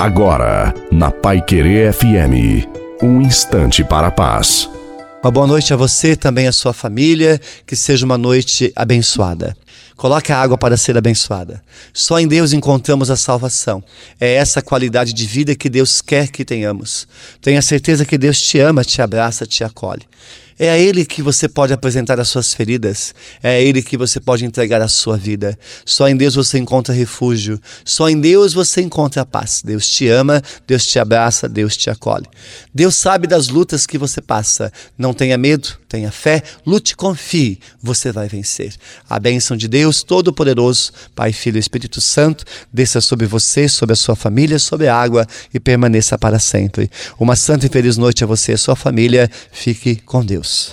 Agora, na Pai Querer FM, um instante para a paz. Uma boa noite a você, também a sua família, que seja uma noite abençoada. Coloque a água para ser abençoada. Só em Deus encontramos a salvação. É essa qualidade de vida que Deus quer que tenhamos. Tenha certeza que Deus te ama, te abraça, te acolhe. É a Ele que você pode apresentar as suas feridas. É a Ele que você pode entregar a sua vida. Só em Deus você encontra refúgio. Só em Deus você encontra paz. Deus te ama, Deus te abraça, Deus te acolhe. Deus sabe das lutas que você passa. Não tenha medo, tenha fé, lute, confie. Você vai vencer. A bênção de Deus Todo-Poderoso, Pai, Filho e Espírito Santo, desça sobre você, sobre a sua família, sobre a água e permaneça para sempre. Uma santa e feliz noite a você e a sua família. Fique com Deus. house.